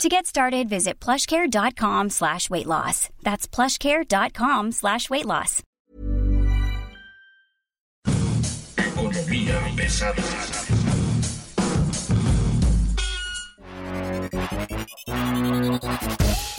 To get started, visit plushcare.com slash weight loss. That's plushcare.com slash weight loss.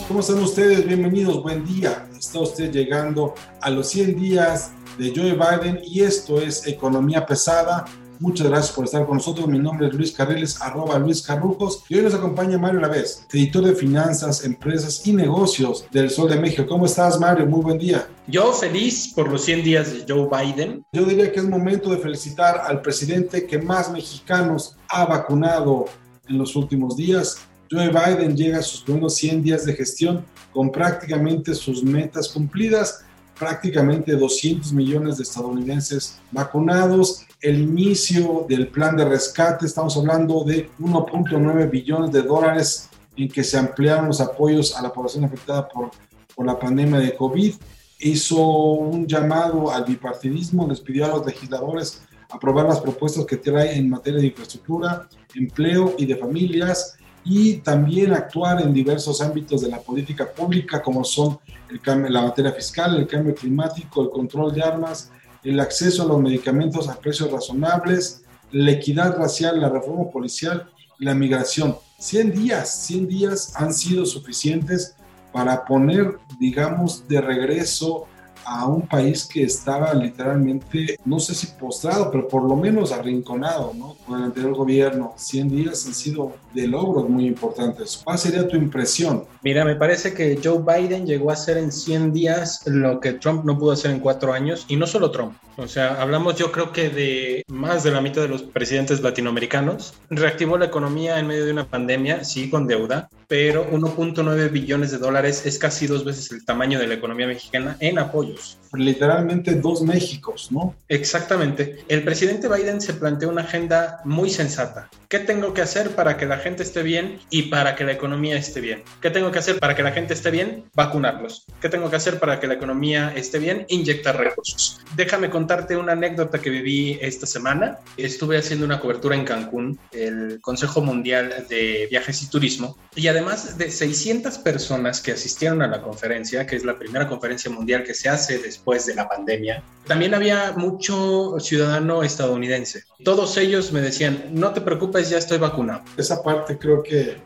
¿Cómo están ustedes? Bienvenidos, buen día. Está usted llegando a los 100 días de Joe Biden y esto es Economía Pesada. Muchas gracias por estar con nosotros. Mi nombre es Luis Carriles, arroba Luis Carrujos. Y hoy nos acompaña Mario Lavés, editor de finanzas, empresas y negocios del Sol de México. ¿Cómo estás, Mario? Muy buen día. Yo feliz por los 100 días de Joe Biden. Yo diría que es momento de felicitar al presidente que más mexicanos ha vacunado en los últimos días. Joe Biden llega a sus primeros 100 días de gestión con prácticamente sus metas cumplidas prácticamente 200 millones de estadounidenses vacunados, el inicio del plan de rescate, estamos hablando de 1.9 billones de dólares en que se ampliaron los apoyos a la población afectada por, por la pandemia de COVID, hizo un llamado al bipartidismo, les pidió a los legisladores aprobar las propuestas que trae en materia de infraestructura, empleo y de familias, y también actuar en diversos ámbitos de la política pública, como son la materia fiscal, el cambio climático, el control de armas, el acceso a los medicamentos a precios razonables, la equidad racial, la reforma policial la migración. 100 días, 100 días han sido suficientes para poner, digamos, de regreso a un país que estaba literalmente, no sé si postrado, pero por lo menos arrinconado, ¿no? Con el anterior gobierno. 100 días han sido de logros muy importantes. ¿Cuál sería tu impresión? Mira, me parece que Joe Biden llegó a hacer en 100 días lo que Trump no pudo hacer en cuatro años, y no solo Trump. O sea, hablamos yo creo que de más de la mitad de los presidentes latinoamericanos. Reactivó la economía en medio de una pandemia, sí, con deuda, pero 1.9 billones de dólares es casi dos veces el tamaño de la economía mexicana en apoyos. Literalmente dos Méxicos, ¿no? Exactamente. El presidente Biden se planteó una agenda muy sensata. ¿Qué tengo que hacer para que la gente esté bien y para que la economía esté bien? ¿Qué tengo que hacer para que la gente esté bien? Vacunarlos. ¿Qué tengo que hacer para que la economía esté bien? Inyectar recursos. Déjame contarte una anécdota que viví esta semana. Estuve haciendo una cobertura en Cancún, el Consejo Mundial de Viajes y Turismo, y además de 600 personas que asistieron a la conferencia, que es la primera conferencia mundial que se hace después de la pandemia, también había mucho ciudadano estadounidense. Todos ellos me decían, no te preocupes, ya estoy vacunado. Esa parte creo que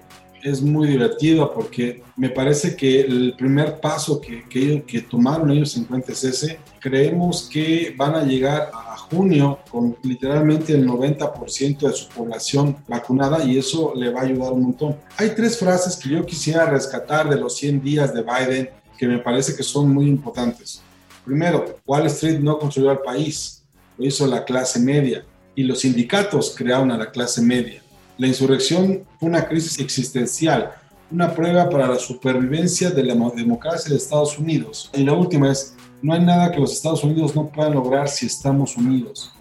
es muy divertida porque me parece que el primer paso que, que, que tomaron ellos en cuenta es ese. Creemos que van a llegar a junio con literalmente el 90% de su población vacunada y eso le va a ayudar un montón. Hay tres frases que yo quisiera rescatar de los 100 días de Biden que me parece que son muy importantes. Primero, Wall Street no construyó al país, lo hizo la clase media y los sindicatos crearon a la clase media. La insurrección fue una crisis existencial, una prueba para la supervivencia de la democracia de Estados Unidos. Y la última es, no hay nada que los Estados Unidos no puedan lograr si estamos unidos.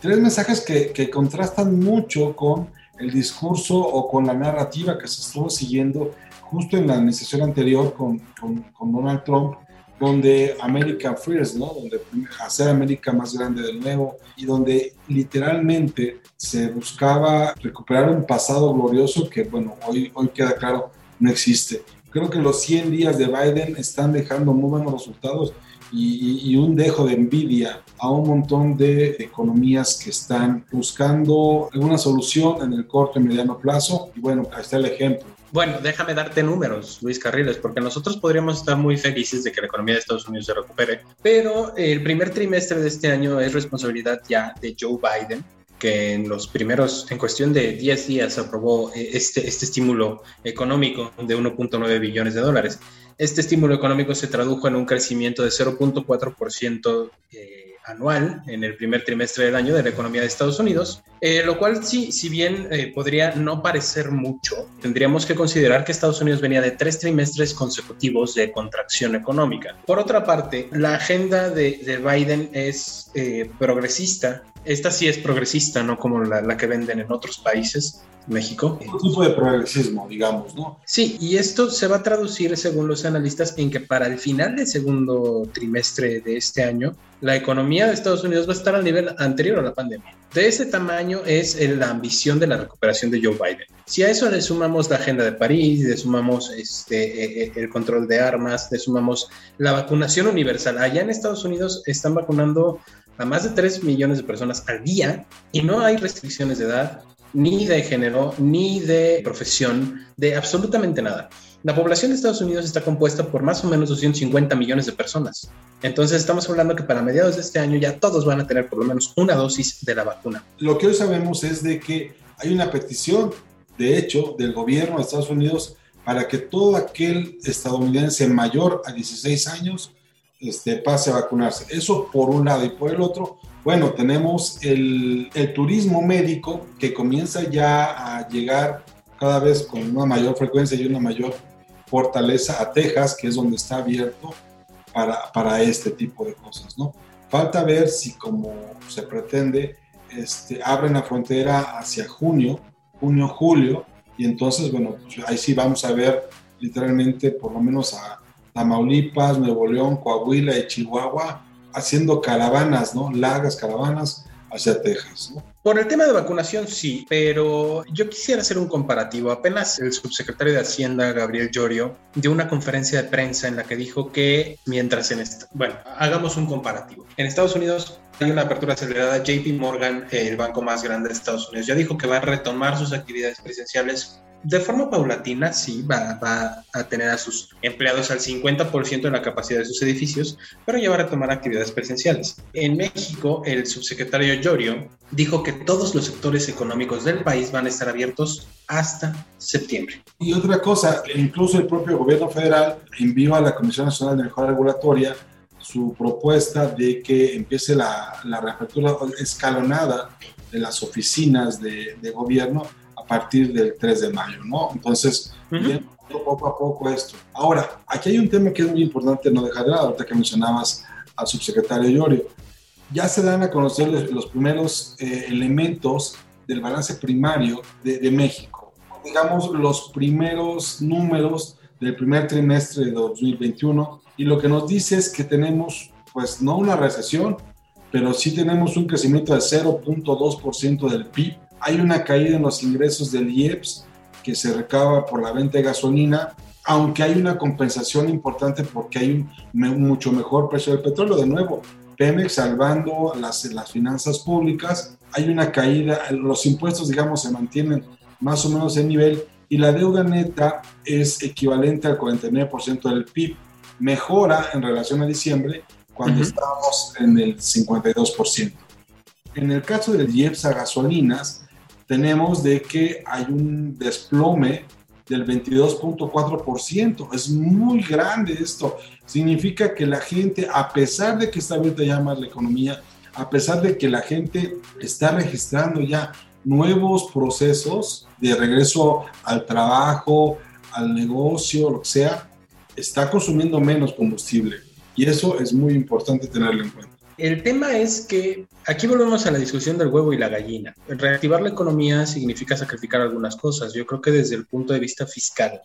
Tres mensajes que, que contrastan mucho con el discurso o con la narrativa que se estuvo siguiendo justo en la administración anterior con, con, con Donald Trump, donde America First, ¿no? Donde hacer América más grande de nuevo y donde literalmente se buscaba recuperar un pasado glorioso que, bueno, hoy, hoy queda claro, no existe. Creo que los 100 días de Biden están dejando muy buenos resultados y, y, un dejo de envidia a un montón de economías que están buscando alguna solución en el corto y mediano plazo. Y bueno, ahí está el ejemplo. Bueno, déjame darte números, Luis Carriles, porque nosotros podríamos estar muy felices de que la economía de Estados Unidos se recupere, pero el primer trimestre de este año es responsabilidad ya de Joe Biden, que en los primeros, en cuestión de 10 días, aprobó este, este estímulo económico de 1.9 billones de dólares. Este estímulo económico se tradujo en un crecimiento de 0.4% eh, anual en el primer trimestre del año de la economía de Estados Unidos Eh, lo cual sí, si bien eh, podría no parecer mucho, tendríamos que considerar que Estados Unidos venía de tres trimestres consecutivos de contracción económica. Por otra parte, la agenda de, Biden es eh, progresista. Esta sí es progresista, no como la, la que venden en otros países. México. Un tipo de progresismo, digamos, ¿no? Sí, y esto se va a traducir, según los analistas, en que para el final del segundo trimestre de este año, la economía de Estados Unidos va a estar al nivel anterior a la pandemia. De ese tamaño es la ambición de la recuperación de Joe Biden. Si a eso le sumamos la agenda de París, le sumamos este, eh, eh, el control de armas, le sumamos la vacunación universal. Allá en Estados Unidos están vacunando a más de 3 millones de personas al día y no hay restricciones de edad, ni de género, ni de profesión, de absolutamente nada. La población de Estados Unidos está compuesta por más o menos 250 millones de personas. Entonces estamos hablando que para mediados de este año ya todos van a tener por lo menos una dosis de la vacuna. Lo que hoy sabemos es de que hay una petición, de hecho, del gobierno de Estados Unidos para que todo aquel estadounidense mayor a 16 años este, pase a vacunarse. Eso por un lado y por el otro, bueno, tenemos el, turismo médico que comienza ya a llegar cada vez con una mayor frecuencia y una mayor fortaleza a Texas, que es donde está abierto para, para este tipo de cosas, ¿no? Falta ver si, como se pretende, este, abren la frontera hacia junio, junio, julio, y entonces, bueno, pues, ahí sí vamos a ver literalmente por lo menos a Tamaulipas, Nuevo León, Coahuila y Chihuahua haciendo caravanas, ¿no? Largas caravanas hacia Texas, ¿no? Por el tema de vacunación, sí, pero yo quisiera hacer un comparativo. Apenas el subsecretario de Hacienda, Gabriel Llorio, dio una conferencia de prensa en la que dijo que mientras en... bueno, hagamos un comparativo. En Estados Unidos hay una apertura acelerada. JP Morgan, el banco más grande de Estados Unidos, ya dijo que va a retomar sus actividades presenciales de forma paulatina, sí, va, va, a tener a sus empleados al 50% de la capacidad de sus edificios, pero ya a retomar actividades presenciales. En México, el subsecretario Llorio dijo que todos los sectores económicos del país van a estar abiertos hasta septiembre. Y otra cosa, incluso el propio gobierno federal envió a la Comisión Nacional de Mejora Regulatoria su propuesta de que empiece la, la reapertura escalonada de las oficinas de, de gobierno partir del 3 de mayo, ¿no? Entonces, poco a poco esto. Ahora, aquí hay un tema que es muy importante no dejar de lado, ahorita que mencionabas al subsecretario Llorio. Ya se dan a conocer los, primeros eh, elementos del balance primario de, de, México. Digamos, los primeros números del primer trimestre de 2021 y lo que nos dice es que tenemos, pues, no una recesión, pero sí tenemos un crecimiento de 0.2% del PIB hay una caída en los ingresos del IEPS que se recaba por la venta de gasolina, aunque hay una compensación importante porque hay un mucho mejor precio del petróleo. De nuevo, Pemex salvando las, las finanzas públicas, hay una caída, los impuestos, digamos, se mantienen más o menos en nivel y la deuda neta es equivalente al 49% del PIB. Mejora en relación a diciembre cuando estamos en el 52%. En el caso del IEPS a gasolinas, tenemos de que hay un desplome del 22.4%. Es muy grande esto. Significa que la gente, a pesar de que está abierta ya más la economía, a pesar de que la gente está registrando ya nuevos procesos de regreso al trabajo, al negocio, lo que sea, está consumiendo menos combustible. Y eso es muy importante tenerlo en cuenta. El tema es que aquí volvemos a la discusión del huevo y la gallina. Reactivar la economía significa sacrificar algunas cosas. Yo creo que desde el punto de vista fiscal,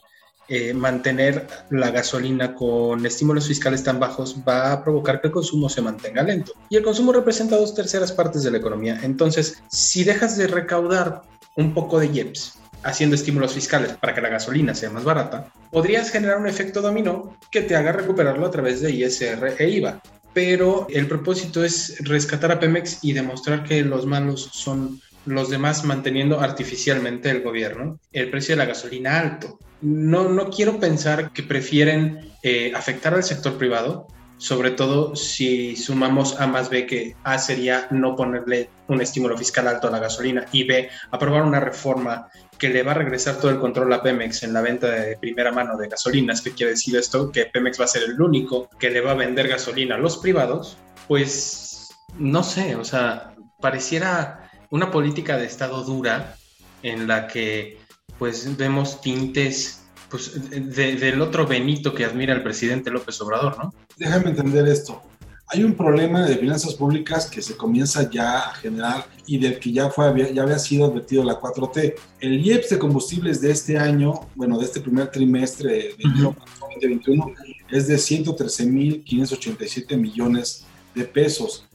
eh, mantener la gasolina con estímulos fiscales tan bajos va a provocar que el consumo se mantenga lento. Y el consumo representa dos terceras partes de la economía. Entonces, si dejas de recaudar un poco de IEPS haciendo estímulos fiscales para que la gasolina sea más barata, podrías generar un efecto dominó que te haga recuperarlo a través de ISR e IVA pero el propósito es rescatar a Pemex y demostrar que los malos son los demás manteniendo artificialmente el gobierno, el precio de la gasolina alto. No, no quiero pensar que prefieren eh, afectar al sector privado, sobre todo si sumamos A más B, que A sería no ponerle un estímulo fiscal alto a la gasolina y B, aprobar una reforma que le va a regresar todo el control a Pemex en la venta de primera mano de gasolinas, que quiere decir esto, que Pemex va a ser el único que le va a vender gasolina a los privados, pues no sé, o sea, pareciera una política de Estado dura en la que pues vemos tintes pues, del otro Benito que admira el presidente López Obrador, ¿no? Déjame entender esto. Hay un problema de finanzas públicas que se comienza ya a generar y del que ya, fue, ya había sido advertido la 4T. El IEPS de combustibles de este año, bueno, de este primer trimestre de 2021, es de 113.587 millones de pesos.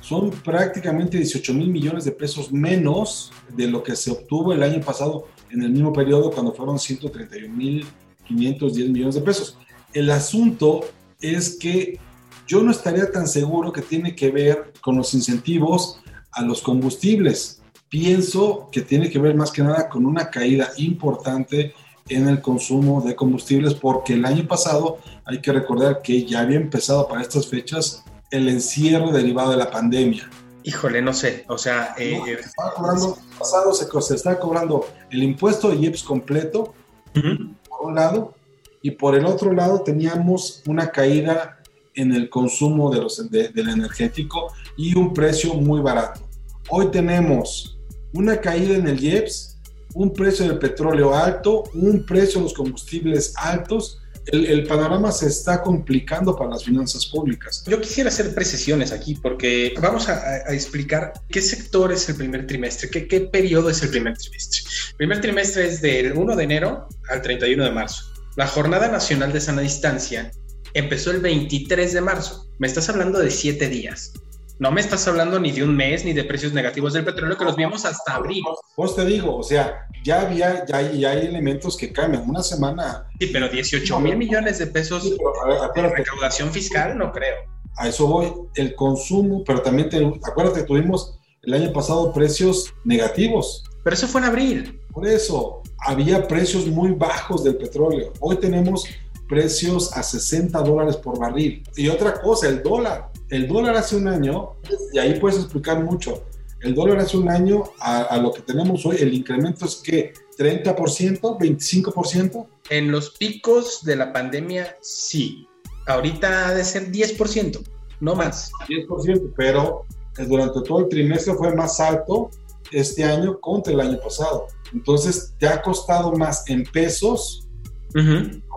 Son prácticamente 18 mil millones de pesos menos de lo que se obtuvo el año pasado en el mismo periodo cuando fueron 131.510 millones de pesos. El asunto es que yo no estaría tan seguro que tiene que ver con los incentivos a los combustibles. Pienso que tiene que ver más que nada con una caída importante en el consumo de combustibles porque el año pasado hay que recordar que ya había empezado para estas fechas el encierro derivado de la pandemia. Híjole, no sé, o sea... Eh, eh cobrando, pasado se, se, está cobrando el impuesto de IEPS completo, por un lado, y por el otro lado teníamos una caída en el consumo de los, del energético y un precio muy barato. Hoy tenemos una caída en el IEPS, un precio del petróleo alto, un precio de los combustibles altos el, panorama se está complicando para las finanzas públicas. Yo quisiera hacer precisiones aquí porque vamos a, explicar qué sector es el primer trimestre, qué, qué periodo es el primer trimestre. El primer trimestre es del 1 de enero al 31 de marzo. La Jornada Nacional de Sana Distancia empezó el 23 de marzo. Me estás hablando de siete días. No me estás hablando ni de un mes ni de precios negativos del petróleo que los vimos hasta abril. Pues te digo, o sea, ya había, ya hay, hay elementos que cambian. Una semana. Sí, pero 18 mil millones de pesos de recaudación fiscal, no creo. A eso voy. El consumo, pero también te, acuérdate, tuvimos el año pasado precios negativos. Pero eso fue en abril. Por eso, había precios muy bajos del petróleo. Hoy tenemos precios a 60 dólares por barril. Y otra cosa, el dólar el dólar hace un año, y ahí puedes explicar mucho, el dólar hace un año a, lo que tenemos hoy, el incremento es que 30%, 25%. En los picos de la pandemia, sí. Ahorita ha de ser 10%, no más. 10%, pero durante todo el trimestre fue más alto este año contra el año pasado. Entonces, te ha costado más en pesos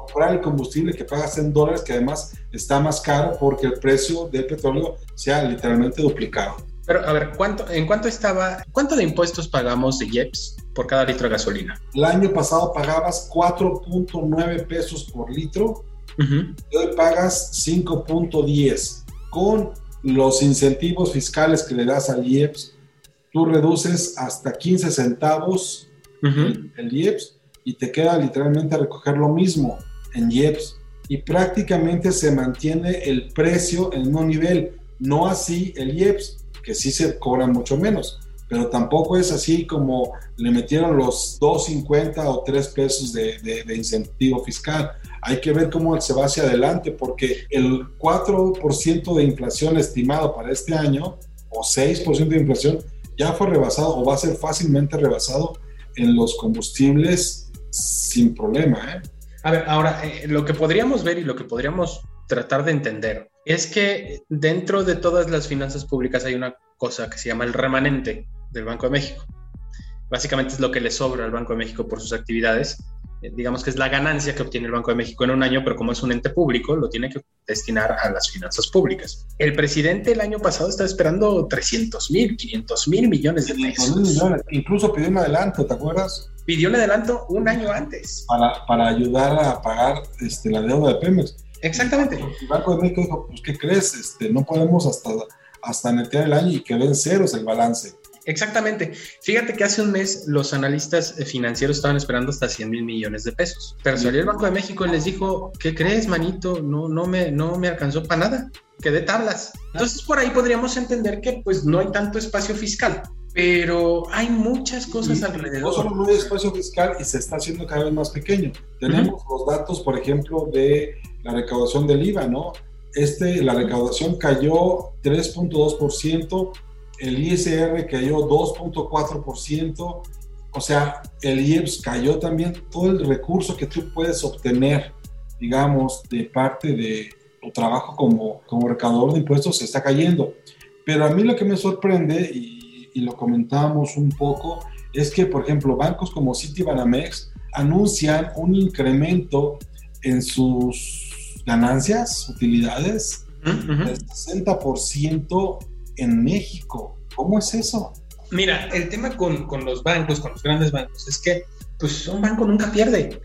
comprar el combustible que pagas en dólares, que además está más caro porque el precio del petróleo se ha literalmente duplicado. Pero a ver, ¿cuánto, ¿en cuánto estaba, cuánto de impuestos pagamos de IEPS por cada litro de gasolina? El año pasado pagabas 4.9 pesos por litro y hoy pagas 5.10. Con los incentivos fiscales que le das al IEPS, tú reduces hasta 15 centavos el IEPS y te queda literalmente recoger lo mismo en IEPS y prácticamente se mantiene el precio en un nivel, no así el IEPS, que sí se cobra mucho menos, pero tampoco es así como le metieron los 2.50 o 3 pesos de, de, incentivo fiscal. Hay que ver cómo se va hacia adelante, porque el 4% de inflación estimado para este año, o 6% de inflación, ya fue rebasado o va a ser fácilmente rebasado en los combustibles sin problema. ¿eh? A ver, ahora, eh, lo que podríamos ver y lo que podríamos tratar de entender es que dentro de todas las finanzas públicas hay una cosa que se llama el remanente del Banco de México. Básicamente es lo que le sobra al Banco de México por sus actividades. Eh, digamos que es la ganancia que obtiene el Banco de México en un año, pero como es un ente público, lo tiene que destinar a las finanzas públicas. El presidente el año pasado estaba esperando 300 mil, 500 mil millones de pesos. Millones. Incluso pidió un adelanto, ¿te acuerdas? pidió un adelanto un año antes. Para, para ayudar a pagar este, la deuda de Pemex. Exactamente. El Banco de México dijo, pues, ¿qué crees? Este, no podemos hasta, hasta netear el año y que den ceros el balance. Exactamente. Fíjate que hace un mes los analistas financieros estaban esperando hasta 100 mil millones de pesos. Pero salió el Banco de México y les dijo, ¿qué crees, manito? No, no, me, no me alcanzó para nada. Quedé tablas. Entonces por ahí podríamos entender que pues no hay tanto espacio fiscal pero hay muchas cosas alrededor. No solo no hay espacio fiscal y se está haciendo cada vez más pequeño. Tenemos los datos, por ejemplo, de la recaudación del IVA, ¿no? Este, la recaudación cayó 3.2%, el ISR cayó 2.4%, o sea, el IEPS cayó también, todo el recurso que tú puedes obtener, digamos, de parte de tu trabajo como, como recaudador de impuestos se está cayendo. Pero a mí lo que me sorprende, y y lo comentábamos un poco, es que, por ejemplo, bancos como Citibanamex anuncian un incremento en sus ganancias, utilidades, del 60% en México. ¿Cómo es eso? Mira, el tema con, con, los bancos, con los grandes bancos, es que pues un banco nunca pierde.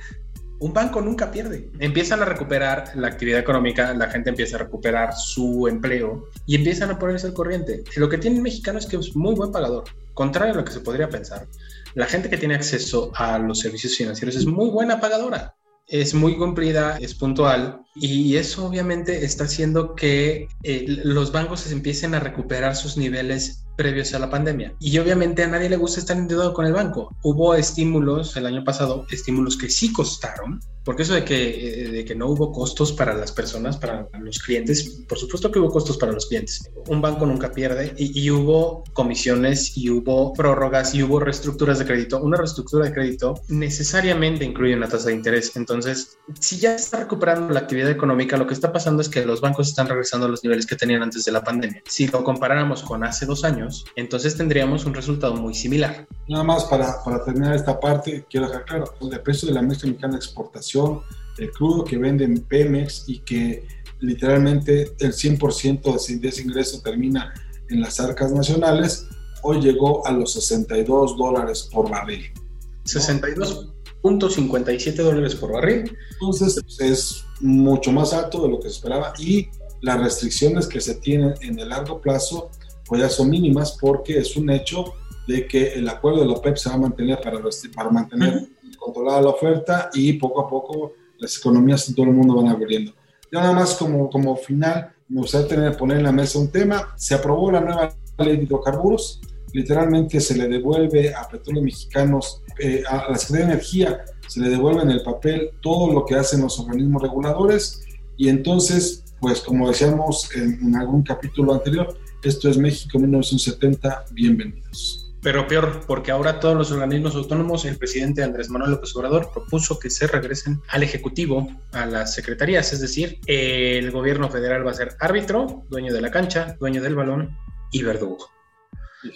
Un banco nunca pierde. Empiezan a recuperar la actividad económica, la gente empieza a recuperar su empleo y empiezan a ponerse al corriente. Lo que tiene el mexicano es que es muy buen pagador, contrario a lo que se podría pensar. La gente que tiene acceso a los servicios financieros es muy buena pagadora es muy cumplida, es puntual y eso obviamente está haciendo que eh, los bancos empiecen a recuperar sus niveles previos a la pandemia. Y obviamente a nadie le gusta estar endeudado con el banco. Hubo estímulos el año pasado, estímulos que sí costaron, porque eso de que, eh, de que no hubo costos para las personas, para los clientes, por supuesto que hubo costos para los clientes. Un banco nunca pierde y, y hubo comisiones y hubo prórrogas y hubo reestructuras de crédito. Una reestructura de crédito necesariamente incluye una tasa de interés. Entonces, si ya está recuperando la actividad económica, lo que está pasando es que los bancos están regresando a los niveles que tenían antes de la pandemia. Si lo comparáramos con hace dos años, entonces tendríamos un resultado muy similar. Nada más para, para terminar esta parte, quiero dejar claro, el precio de la industria mexicana de exportación, el crudo que venden Pemex y que literalmente el 100% de ese ingreso termina en las arcas nacionales, hoy llegó a los 62 dólares por barril. 62.57 dólares por barril. Entonces es mucho más alto de lo que se esperaba y las restricciones que se tienen en el largo plazo pues ya son mínimas porque es un hecho de que el acuerdo de la OPEP se va a mantener para, para mantener controlada la oferta y poco a poco las economías en todo el mundo van abriendo. Ya nada más como, como final, me gustaría tener, poner en la mesa un tema. Se aprobó la nueva ley de hidrocarburos. Literalmente se le devuelve a petróleos mexicanos, eh, a la Secretaría de Energía, se le devuelve en el papel todo lo que hacen los organismos reguladores. Y entonces, pues como decíamos en, en algún capítulo anterior, esto es México 1970, bienvenidos. Pero peor, porque ahora todos los organismos autónomos, el presidente Andrés Manuel López Obrador propuso que se regresen al Ejecutivo, a las secretarías, es decir, el gobierno federal va a ser árbitro, dueño de la cancha, dueño del balón y verdugo.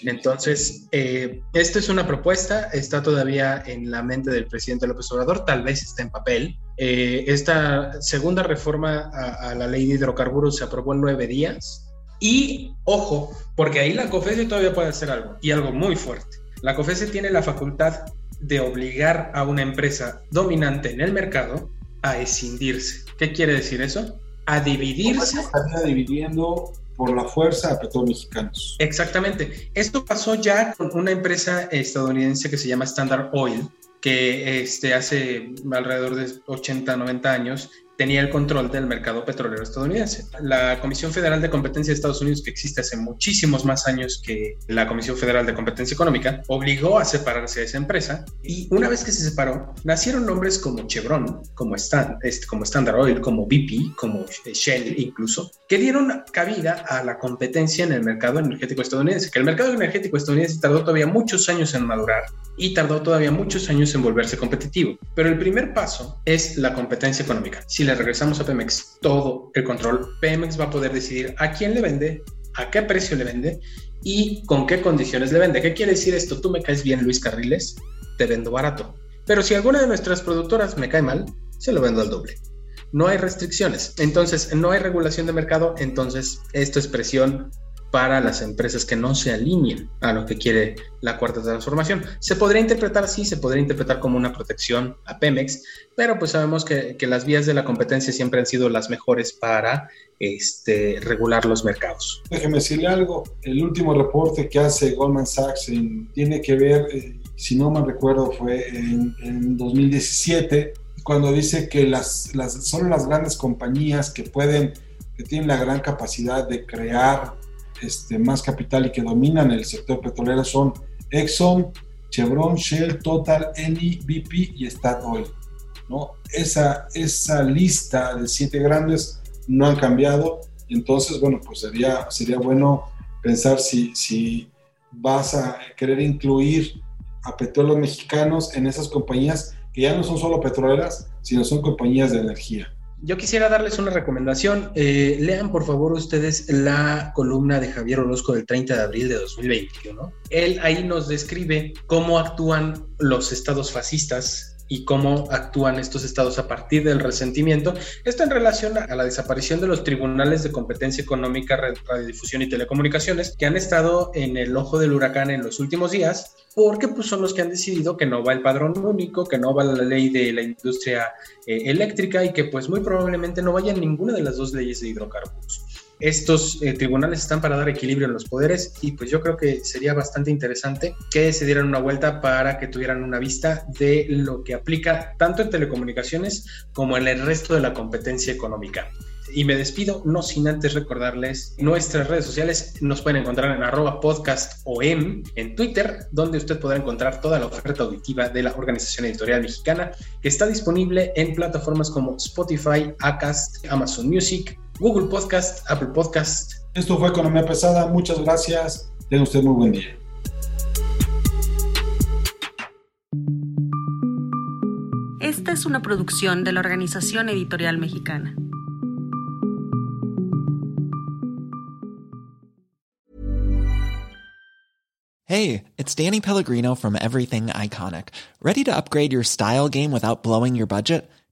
Entonces, eh, esta es una propuesta, está todavía en la mente del presidente López Obrador, tal vez está en papel. Eh, esta segunda reforma a, a la ley de hidrocarburos se aprobó en nueve días, y ojo, porque ahí la COFESE todavía puede hacer algo, y algo muy fuerte. La COFESE tiene la facultad de obligar a una empresa dominante en el mercado a escindirse. ¿Qué quiere decir eso? A dividirse. Estaría dividiendo por la fuerza a petróleos mexicanos. Exactamente. Esto pasó ya con una empresa estadounidense que se llama Standard Oil, que este, hace alrededor de 80, 90 años tenía el control del mercado petrolero estadounidense. La Comisión Federal de Competencia de Estados Unidos, que existe hace muchísimos más años que la Comisión Federal de Competencia Económica, obligó a separarse de esa empresa y una vez que se separó, nacieron nombres como Chevron, como, Stan, este, como Standard Oil, como BP, como Shell incluso, que dieron cabida a la competencia en el mercado energético estadounidense, que el mercado energético estadounidense tardó todavía muchos años en madurar y tardó todavía muchos años en volverse competitivo. Pero el primer paso es la competencia económica. Si le regresamos a Pemex todo el control, Pemex va a poder decidir a quién le vende, a qué precio le vende y con qué condiciones le vende. ¿Qué quiere decir esto? Tú me caes bien, Luis Carriles, te vendo barato. Pero si alguna de nuestras productoras me cae mal, se lo vendo al doble. No hay restricciones, entonces no hay regulación de mercado, entonces esto es presión para las empresas que no se alineen a lo que quiere la cuarta transformación. Se podría interpretar así, se podría interpretar como una protección a Pemex, pero pues sabemos que, que las vías de la competencia siempre han sido las mejores para este, regular los mercados. Déjeme decirle algo, el último reporte que hace Goldman Sachs tiene que ver, eh, si no me recuerdo, fue en, en 2017, cuando dice que las, las, son las grandes compañías que pueden, que tienen la gran capacidad de crear este, más capital y que dominan el sector petrolero son Exxon, Chevron, Shell, Total, Eni, BP y Statoil. ¿no? Esa, esa lista de siete grandes no han cambiado. Entonces, bueno, pues sería, sería bueno pensar si, si vas a querer incluir a petróleos mexicanos en esas compañías que ya no son solo petroleras, sino son compañías de energía. Yo quisiera darles una recomendación. Eh, lean por favor ustedes la columna de Javier Orozco del 30 de abril de 2021. Él ahí nos describe cómo actúan los estados fascistas y cómo actúan estos estados a partir del resentimiento. Esto en relación a la desaparición de los tribunales de competencia económica, radiodifusión y telecomunicaciones, que han estado en el ojo del huracán en los últimos días, porque pues, son los que han decidido que no va el padrón único, que no va la ley de la industria eh, eléctrica y que pues muy probablemente no vaya ninguna de las dos leyes de hidrocarburos estos eh, tribunales están para dar equilibrio en los poderes y pues yo creo que sería bastante interesante que se dieran una vuelta para que tuvieran una vista de lo que aplica tanto en telecomunicaciones como en el resto de la competencia económica. Y me despido, no sin antes recordarles nuestras redes sociales. Nos pueden encontrar en arroba podcast en Twitter, donde usted podrá encontrar toda la oferta auditiva de la Organización Editorial Mexicana, que está disponible en plataformas como Spotify, Acast, Amazon Music, Google Podcast, Apple Podcast. Esto fue Economía Pesada. Muchas gracias. Tenga usted muy buen día. Esta es una producción de la Organización Editorial Mexicana. Hey, it's Danny Pellegrino from Everything Iconic. Ready to upgrade your style game without blowing your budget?